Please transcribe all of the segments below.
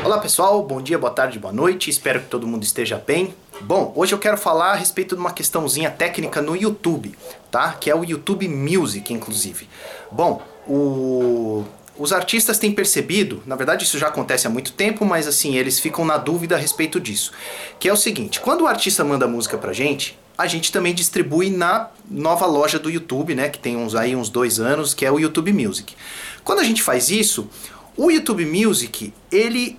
Olá pessoal, bom dia, boa tarde, boa noite, espero que todo mundo esteja bem. Bom, hoje eu quero falar a respeito de uma questãozinha técnica no YouTube, tá? Que é o YouTube Music, inclusive. Bom, o... os artistas têm percebido, na verdade isso já acontece há muito tempo, mas assim, eles ficam na dúvida a respeito disso. Que é o seguinte, quando o artista manda música pra gente, a gente também distribui na nova loja do YouTube, né? Que tem uns aí uns dois anos, que é o YouTube Music. Quando a gente faz isso, o YouTube Music, ele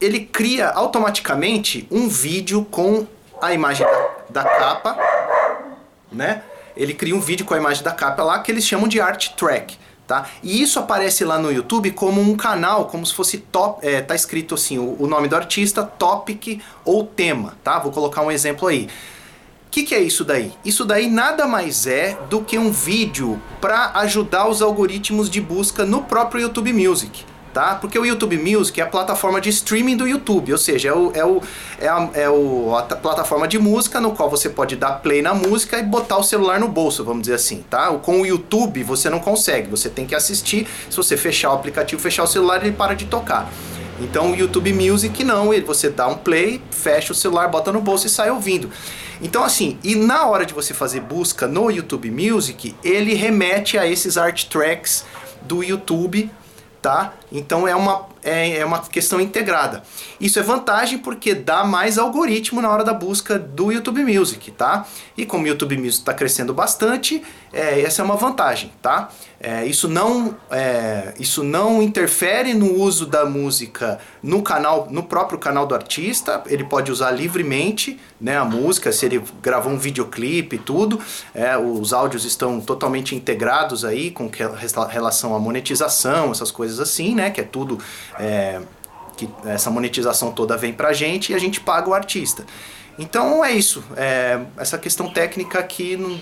ele cria automaticamente um vídeo com a imagem da, da, capa, né? Ele cria um vídeo com a imagem da capa lá que eles chamam de art track, tá? E isso aparece lá no YouTube como um canal, como se fosse top, é, tá escrito assim, o, o nome do artista, topic ou tema, tá? Vou colocar um exemplo aí. Que, que é isso daí? Isso daí nada mais é do que um vídeo para ajudar os algoritmos de busca no próprio YouTube Music tá? Porque o YouTube Music é a plataforma de streaming do YouTube, ou seja, é, o, é, o, é, a, é o, a plataforma de música no qual você pode dar play na música e botar o celular no bolso, vamos dizer assim, tá? Com o YouTube você não consegue, você tem que assistir, se você fechar o aplicativo, fechar o celular, ele para de tocar. Então o YouTube Music não, você dá um play, fecha o celular, bota no bolso e sai ouvindo. Então assim, e na hora de você fazer busca no YouTube Music, ele remete a esses art tracks do YouTube tá? Então é uma, é, é uma questão integrada. Isso é vantagem porque dá mais algoritmo na hora da busca do YouTube Music, tá? E como o YouTube Music está crescendo bastante, é, essa é uma vantagem, tá? É, isso, não, é, isso não interfere no uso da música no canal, no próprio canal do artista. Ele pode usar livremente né, a música, se ele gravou um videoclipe e tudo. É, os áudios estão totalmente integrados aí com relação à monetização, essas coisas assim, né? Que é tudo. É, que essa monetização toda vem pra gente e a gente paga o artista. Então é isso. É, essa questão técnica aqui não,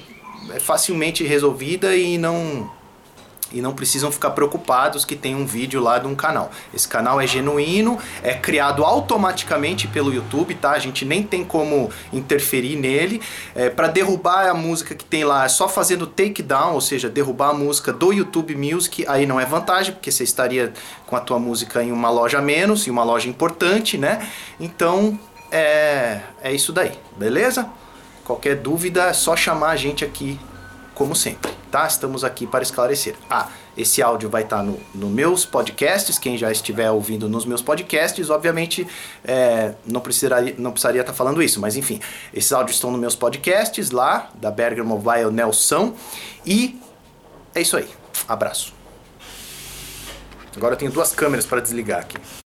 é facilmente resolvida e não e não precisam ficar preocupados que tem um vídeo lá de um canal. Esse canal é genuíno, é criado automaticamente pelo YouTube, tá? A gente nem tem como interferir nele. É, para derrubar a música que tem lá, é só fazendo takedown, ou seja, derrubar a música do YouTube Music, aí não é vantagem, porque você estaria com a tua música em uma loja menos, em uma loja importante, né? Então, é, é isso daí, beleza? Qualquer dúvida é só chamar a gente aqui, como sempre tá? Estamos aqui para esclarecer. Ah, esse áudio vai estar tá no, no meus podcasts, quem já estiver ouvindo nos meus podcasts, obviamente é, não, precisaria, não precisaria estar tá falando isso, mas enfim, esses áudios estão nos meus podcasts lá, da Berger Mobile Nelson, e é isso aí. Abraço. Agora eu tenho duas câmeras para desligar aqui.